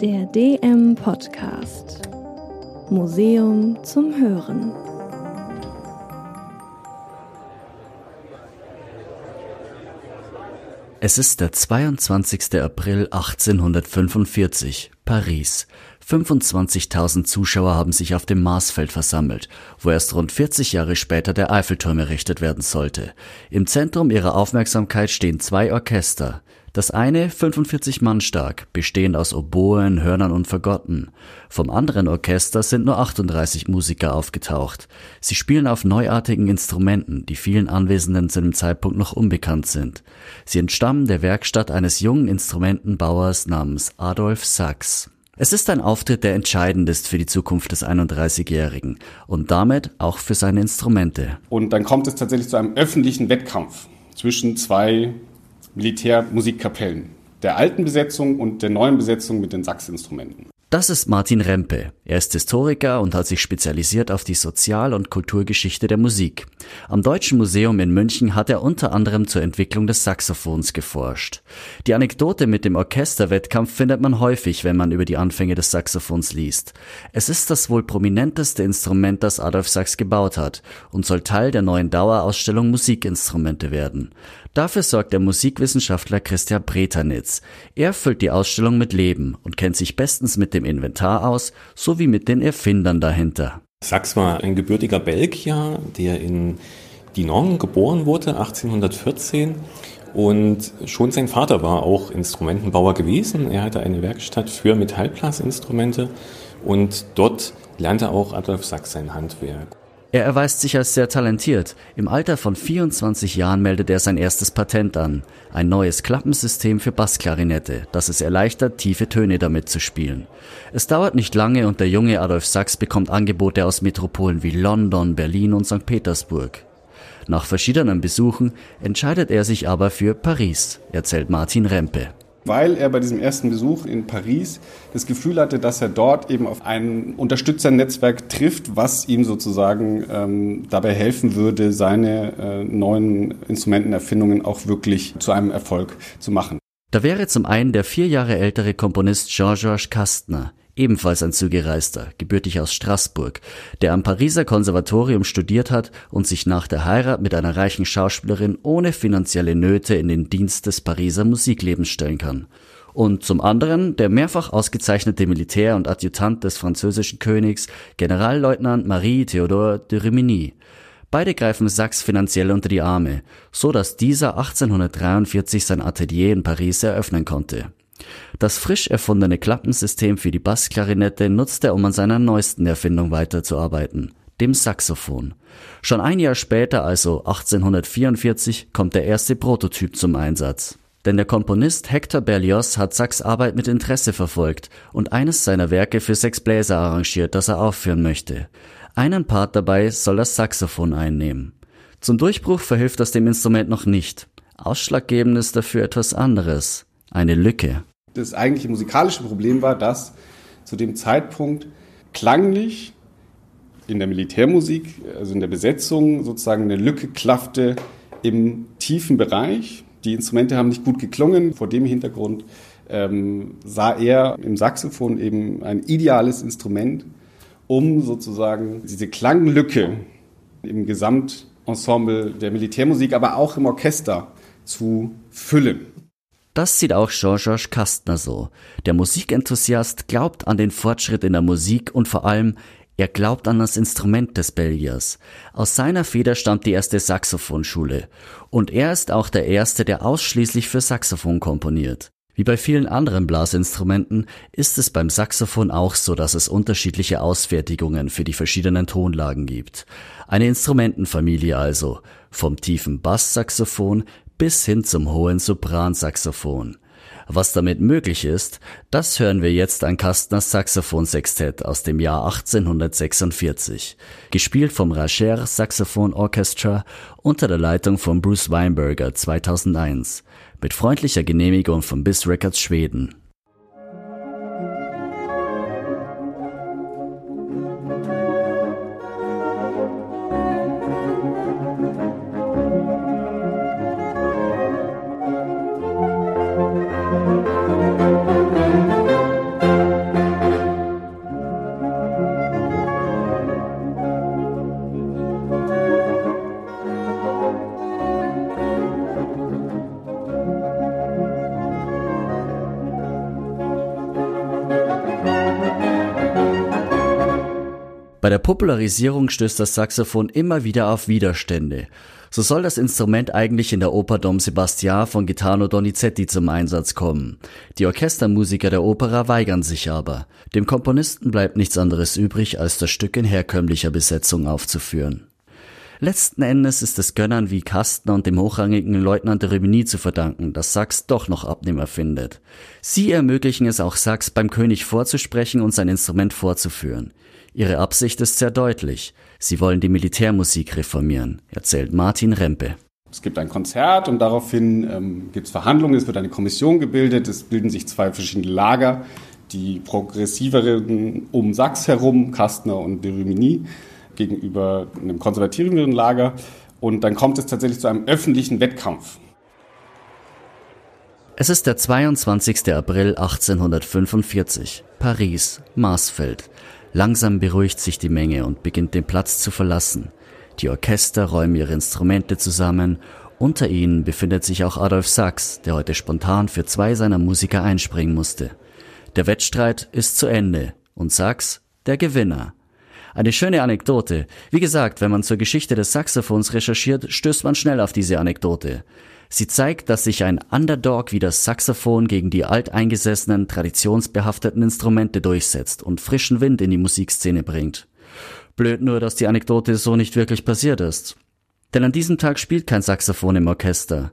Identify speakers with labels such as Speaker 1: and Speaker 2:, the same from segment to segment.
Speaker 1: Der DM Podcast. Museum zum Hören.
Speaker 2: Es ist der 22. April 1845, Paris. 25.000 Zuschauer haben sich auf dem Marsfeld versammelt, wo erst rund 40 Jahre später der Eiffelturm errichtet werden sollte. Im Zentrum ihrer Aufmerksamkeit stehen zwei Orchester. Das eine 45 Mann stark, bestehend aus Oboen, Hörnern und Fagotten. Vom anderen Orchester sind nur 38 Musiker aufgetaucht. Sie spielen auf neuartigen Instrumenten, die vielen Anwesenden zu dem Zeitpunkt noch unbekannt sind. Sie entstammen der Werkstatt eines jungen Instrumentenbauers namens Adolf Sachs. Es ist ein Auftritt, der entscheidend ist für die Zukunft des 31-Jährigen und damit auch für seine Instrumente.
Speaker 3: Und dann kommt es tatsächlich zu einem öffentlichen Wettkampf zwischen zwei Militärmusikkapellen, der alten Besetzung und der neuen Besetzung mit den Sachsinstrumenten.
Speaker 2: Das ist Martin Rempe. Er ist Historiker und hat sich spezialisiert auf die Sozial- und Kulturgeschichte der Musik. Am Deutschen Museum in München hat er unter anderem zur Entwicklung des Saxophons geforscht. Die Anekdote mit dem Orchesterwettkampf findet man häufig, wenn man über die Anfänge des Saxophons liest. Es ist das wohl prominenteste Instrument, das Adolf Sachs gebaut hat und soll Teil der neuen Dauerausstellung Musikinstrumente werden. Dafür sorgt der Musikwissenschaftler Christian Bretanitz. Er füllt die Ausstellung mit Leben und kennt sich bestens mit dem Inventar aus, sowie mit den Erfindern dahinter.
Speaker 4: Sachs war ein gebürtiger Belgier, der in Dinan geboren wurde, 1814. Und schon sein Vater war auch Instrumentenbauer gewesen. Er hatte eine Werkstatt für Metallblasinstrumente und dort lernte auch Adolf Sachs sein Handwerk.
Speaker 2: Er erweist sich als sehr talentiert. Im Alter von 24 Jahren meldet er sein erstes Patent an. Ein neues Klappensystem für Bassklarinette, das es erleichtert, tiefe Töne damit zu spielen. Es dauert nicht lange und der junge Adolf Sachs bekommt Angebote aus Metropolen wie London, Berlin und St. Petersburg. Nach verschiedenen Besuchen entscheidet er sich aber für Paris, erzählt Martin Rempe
Speaker 3: weil er bei diesem ersten Besuch in Paris das Gefühl hatte, dass er dort eben auf ein Unterstützernetzwerk trifft, was ihm sozusagen ähm, dabei helfen würde, seine äh, neuen Instrumentenerfindungen auch wirklich zu einem Erfolg zu machen.
Speaker 2: Da wäre zum einen der vier Jahre ältere Komponist Jean-Georges Kastner, ebenfalls ein Zugereister, gebürtig aus Straßburg, der am Pariser Konservatorium studiert hat und sich nach der Heirat mit einer reichen Schauspielerin ohne finanzielle Nöte in den Dienst des Pariser Musiklebens stellen kann. Und zum anderen der mehrfach ausgezeichnete Militär und Adjutant des französischen Königs, Generalleutnant Marie-Théodore de Rimini. Beide greifen Sachs finanziell unter die Arme, so dass dieser 1843 sein Atelier in Paris eröffnen konnte. Das frisch erfundene Klappensystem für die Bassklarinette nutzt er, um an seiner neuesten Erfindung weiterzuarbeiten, dem Saxophon. Schon ein Jahr später, also 1844, kommt der erste Prototyp zum Einsatz. Denn der Komponist Hector Berlioz hat Sachs Arbeit mit Interesse verfolgt und eines seiner Werke für sechs Bläser arrangiert, das er aufführen möchte. Einen Part dabei soll das Saxophon einnehmen. Zum Durchbruch verhilft das dem Instrument noch nicht. Ausschlaggebend ist dafür etwas anderes eine Lücke.
Speaker 3: Das eigentliche musikalische Problem war, dass zu dem Zeitpunkt klanglich in der Militärmusik, also in der Besetzung, sozusagen eine Lücke klaffte im tiefen Bereich. Die Instrumente haben nicht gut geklungen. Vor dem Hintergrund ähm, sah er im Saxophon eben ein ideales Instrument, um sozusagen diese Klanglücke im Gesamtensemble der Militärmusik, aber auch im Orchester zu füllen.
Speaker 2: Das sieht auch Jean-Georges Kastner so. Der Musikenthusiast glaubt an den Fortschritt in der Musik und vor allem, er glaubt an das Instrument des Belgiers. Aus seiner Feder stammt die erste Saxophonschule. Und er ist auch der Erste, der ausschließlich für Saxophon komponiert. Wie bei vielen anderen Blasinstrumenten ist es beim Saxophon auch so, dass es unterschiedliche Ausfertigungen für die verschiedenen Tonlagen gibt. Eine Instrumentenfamilie also, vom tiefen Basssaxophon bis hin zum hohen Sopransaxophon. Was damit möglich ist, das hören wir jetzt an Kastners Saxophonsextett aus dem Jahr 1846, gespielt vom Racher Saxophon Orchestra unter der Leitung von Bruce Weinberger 2001, mit freundlicher Genehmigung von Biss Records Schweden. Bei der Popularisierung stößt das Saxophon immer wieder auf Widerstände. So soll das Instrument eigentlich in der Oper Dom Sebastian von Gaetano Donizetti zum Einsatz kommen. Die Orchestermusiker der Opera weigern sich aber. Dem Komponisten bleibt nichts anderes übrig, als das Stück in herkömmlicher Besetzung aufzuführen. Letzten Endes ist es Gönnern wie Kastner und dem hochrangigen Leutnant de Rimini zu verdanken, dass Sachs doch noch Abnehmer findet. Sie ermöglichen es auch Sachs beim König vorzusprechen und sein Instrument vorzuführen. Ihre Absicht ist sehr deutlich. Sie wollen die Militärmusik reformieren, erzählt Martin Rempe.
Speaker 3: Es gibt ein Konzert und daraufhin ähm, gibt es Verhandlungen, es wird eine Kommission gebildet, es bilden sich zwei verschiedene Lager, die progressiveren um Sachs herum, Kastner und de Rimini gegenüber einem konservativeren Lager. Und dann kommt es tatsächlich zu einem öffentlichen Wettkampf.
Speaker 2: Es ist der 22. April 1845. Paris, Marsfeld. Langsam beruhigt sich die Menge und beginnt den Platz zu verlassen. Die Orchester räumen ihre Instrumente zusammen. Unter ihnen befindet sich auch Adolf Sachs, der heute spontan für zwei seiner Musiker einspringen musste. Der Wettstreit ist zu Ende und Sachs der Gewinner. Eine schöne Anekdote. Wie gesagt, wenn man zur Geschichte des Saxophons recherchiert, stößt man schnell auf diese Anekdote. Sie zeigt, dass sich ein Underdog wie das Saxophon gegen die alteingesessenen, traditionsbehafteten Instrumente durchsetzt und frischen Wind in die Musikszene bringt. Blöd nur, dass die Anekdote so nicht wirklich passiert ist. Denn an diesem Tag spielt kein Saxophon im Orchester.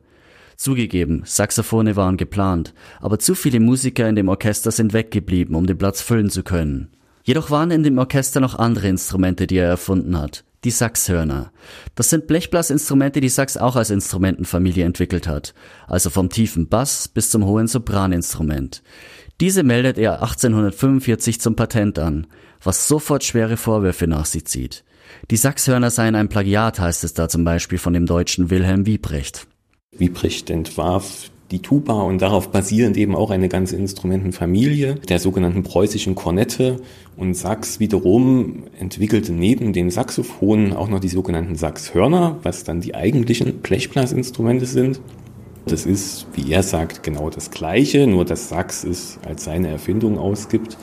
Speaker 2: Zugegeben, Saxophone waren geplant, aber zu viele Musiker in dem Orchester sind weggeblieben, um den Platz füllen zu können. Jedoch waren in dem Orchester noch andere Instrumente, die er erfunden hat. Die Saxhörner. Das sind Blechblasinstrumente, die Sax auch als Instrumentenfamilie entwickelt hat. Also vom tiefen Bass bis zum hohen Sopraninstrument. Diese meldet er 1845 zum Patent an, was sofort schwere Vorwürfe nach sich zieht. Die Saxhörner seien ein Plagiat, heißt es da zum Beispiel von dem deutschen Wilhelm Wiebrecht.
Speaker 4: Wiebrecht entwarf die Tuba und darauf basierend eben auch eine ganze Instrumentenfamilie der sogenannten preußischen Kornette und Sax wiederum entwickelte neben den Saxophonen auch noch die sogenannten Saxhörner, was dann die eigentlichen Blechblasinstrumente sind. Das ist, wie er sagt, genau das Gleiche, nur dass Sax es als seine Erfindung ausgibt.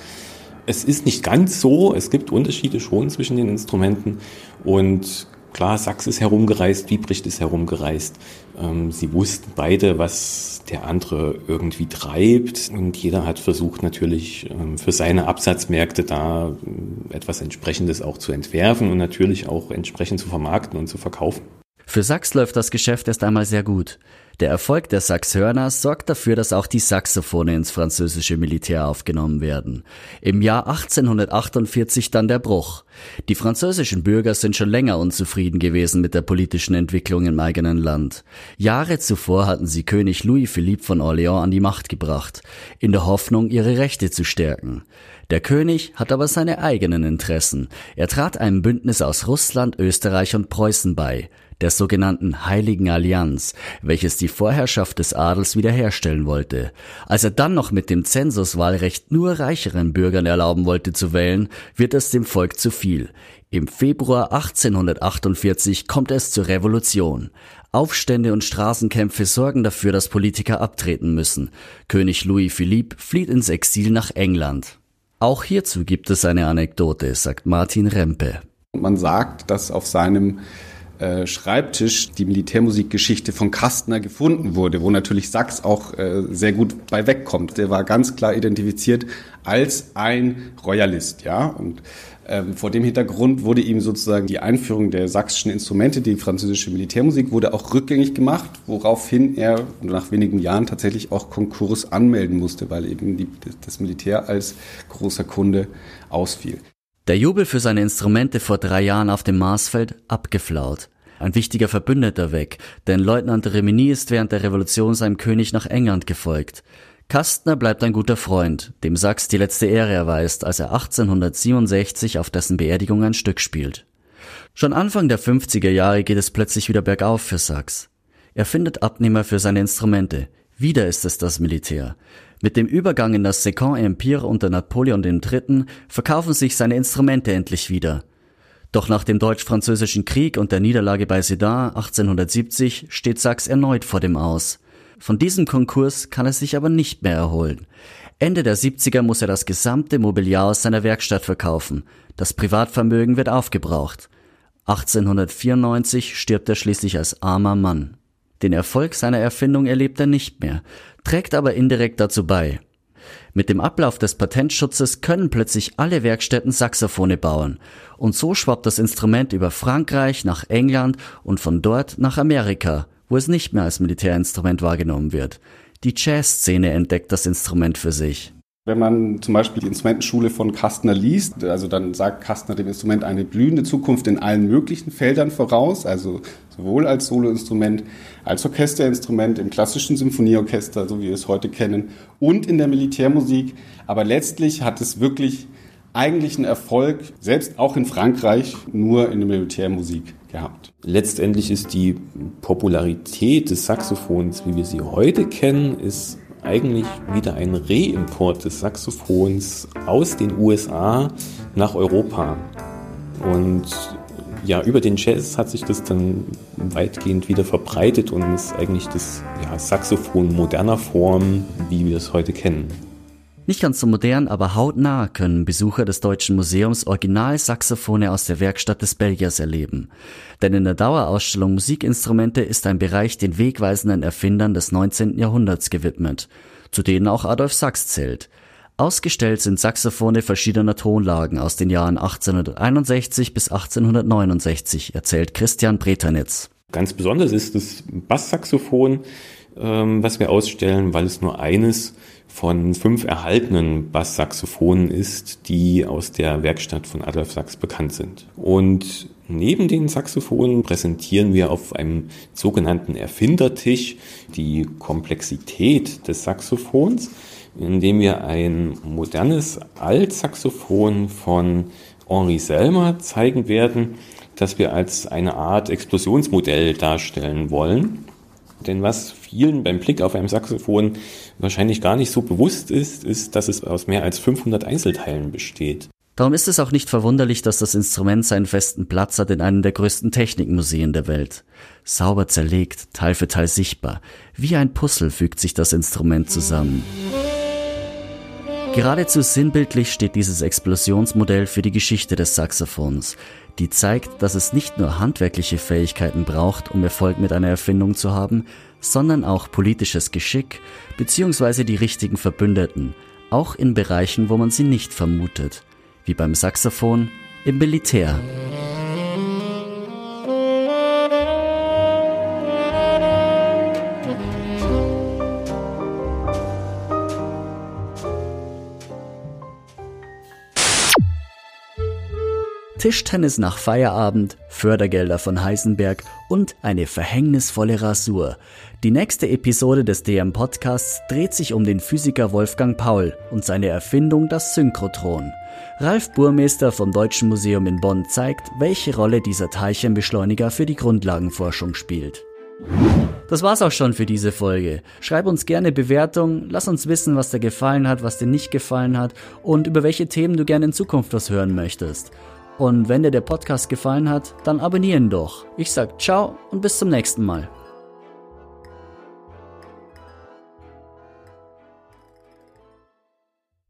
Speaker 4: Es ist nicht ganz so, es gibt Unterschiede schon zwischen den Instrumenten und Klar, Sachs ist herumgereist, Wiebricht ist herumgereist. Ähm, sie wussten beide, was der andere irgendwie treibt und jeder hat versucht natürlich ähm, für seine Absatzmärkte da äh, etwas Entsprechendes auch zu entwerfen und natürlich auch entsprechend zu vermarkten und zu verkaufen.
Speaker 2: Für Sachs läuft das Geschäft erst einmal sehr gut. Der Erfolg der Saxhörner sorgt dafür, dass auch die Saxophone ins französische Militär aufgenommen werden. Im Jahr 1848 dann der Bruch. Die französischen Bürger sind schon länger unzufrieden gewesen mit der politischen Entwicklung im eigenen Land. Jahre zuvor hatten sie König Louis Philippe von Orléans an die Macht gebracht, in der Hoffnung, ihre Rechte zu stärken. Der König hat aber seine eigenen Interessen. Er trat einem Bündnis aus Russland, Österreich und Preußen bei der sogenannten Heiligen Allianz, welches die Vorherrschaft des Adels wiederherstellen wollte. Als er dann noch mit dem Zensuswahlrecht nur reicheren Bürgern erlauben wollte zu wählen, wird es dem Volk zu viel. Im Februar 1848 kommt es zur Revolution. Aufstände und Straßenkämpfe sorgen dafür, dass Politiker abtreten müssen. König Louis Philippe flieht ins Exil nach England. Auch hierzu gibt es eine Anekdote, sagt Martin Rempe.
Speaker 3: Man sagt, dass auf seinem äh, Schreibtisch die Militärmusikgeschichte von Kastner gefunden wurde, wo natürlich Sachs auch äh, sehr gut bei wegkommt. Der war ganz klar identifiziert als ein Royalist, ja. Und ähm, vor dem Hintergrund wurde ihm sozusagen die Einführung der sächsischen Instrumente, die französische Militärmusik, wurde auch rückgängig gemacht, woraufhin er nach wenigen Jahren tatsächlich auch Konkurs anmelden musste, weil eben die, das Militär als großer Kunde ausfiel.
Speaker 2: Der Jubel für seine Instrumente vor drei Jahren auf dem Marsfeld abgeflaut. Ein wichtiger Verbündeter weg, denn Leutnant Remini ist während der Revolution seinem König nach England gefolgt. Kastner bleibt ein guter Freund, dem Sachs die letzte Ehre erweist, als er 1867 auf dessen Beerdigung ein Stück spielt. Schon Anfang der 50er Jahre geht es plötzlich wieder bergauf für Sachs. Er findet Abnehmer für seine Instrumente. Wieder ist es das Militär. Mit dem Übergang in das Second Empire unter Napoleon III. verkaufen sich seine Instrumente endlich wieder. Doch nach dem Deutsch-Französischen Krieg und der Niederlage bei Sedan 1870 steht Sachs erneut vor dem Aus. Von diesem Konkurs kann er sich aber nicht mehr erholen. Ende der 70er muss er das gesamte Mobiliar aus seiner Werkstatt verkaufen. Das Privatvermögen wird aufgebraucht. 1894 stirbt er schließlich als armer Mann. Den Erfolg seiner Erfindung erlebt er nicht mehr, trägt aber indirekt dazu bei. Mit dem Ablauf des Patentschutzes können plötzlich alle Werkstätten Saxophone bauen. Und so schwappt das Instrument über Frankreich nach England und von dort nach Amerika, wo es nicht mehr als Militärinstrument wahrgenommen wird. Die Jazzszene entdeckt das Instrument für sich.
Speaker 3: Wenn man zum Beispiel die Instrumentenschule von Kastner liest, also dann sagt Kastner dem Instrument eine blühende Zukunft in allen möglichen Feldern voraus, also sowohl als Soloinstrument, als Orchesterinstrument im klassischen Symphonieorchester, so wie wir es heute kennen, und in der Militärmusik. Aber letztlich hat es wirklich eigentlichen Erfolg, selbst auch in Frankreich, nur in der Militärmusik gehabt.
Speaker 4: Letztendlich ist die Popularität des Saxophons, wie wir sie heute kennen, ist eigentlich wieder ein Reimport des Saxophons aus den USA nach Europa. Und ja, über den Jazz hat sich das dann weitgehend wieder verbreitet und ist eigentlich das ja, Saxophon moderner Form, wie wir es heute kennen.
Speaker 2: Nicht ganz so modern, aber hautnah können Besucher des Deutschen Museums Original-Saxophone aus der Werkstatt des Belgiers erleben. Denn in der Dauerausstellung Musikinstrumente ist ein Bereich den wegweisenden Erfindern des 19. Jahrhunderts gewidmet, zu denen auch Adolf Sachs zählt. Ausgestellt sind Saxophone verschiedener Tonlagen aus den Jahren 1861 bis 1869, erzählt Christian Breternitz.
Speaker 4: Ganz besonders ist das Basssaxophon, ähm, was wir ausstellen, weil es nur eines von fünf erhaltenen Basssaxophonen ist, die aus der Werkstatt von Adolf Sachs bekannt sind. Und neben den Saxophonen präsentieren wir auf einem sogenannten Erfindertisch die Komplexität des Saxophons, indem wir ein modernes Altsaxophon von Henri Selmer zeigen werden, das wir als eine Art Explosionsmodell darstellen wollen. Denn was vielen beim Blick auf einem Saxophon wahrscheinlich gar nicht so bewusst ist, ist, dass es aus mehr als 500 Einzelteilen besteht.
Speaker 2: Darum ist es auch nicht verwunderlich, dass das Instrument seinen festen Platz hat in einem der größten Technikmuseen der Welt. Sauber zerlegt, Teil für Teil sichtbar. Wie ein Puzzle fügt sich das Instrument zusammen. Geradezu sinnbildlich steht dieses Explosionsmodell für die Geschichte des Saxophons, die zeigt, dass es nicht nur handwerkliche Fähigkeiten braucht, um Erfolg mit einer Erfindung zu haben, sondern auch politisches Geschick bzw. die richtigen Verbündeten, auch in Bereichen, wo man sie nicht vermutet, wie beim Saxophon im Militär. Tischtennis nach Feierabend, Fördergelder von Heisenberg und eine verhängnisvolle Rasur. Die nächste Episode des DM Podcasts dreht sich um den Physiker Wolfgang Paul und seine Erfindung das Synchrotron. Ralf Burmeister vom Deutschen Museum in Bonn zeigt, welche Rolle dieser Teilchenbeschleuniger für die Grundlagenforschung spielt. Das war's auch schon für diese Folge. Schreib uns gerne Bewertungen, lass uns wissen, was dir gefallen hat, was dir nicht gefallen hat und über welche Themen du gerne in Zukunft was hören möchtest. Und wenn dir der Podcast gefallen hat, dann abonnieren doch. Ich sag ciao und bis zum nächsten Mal.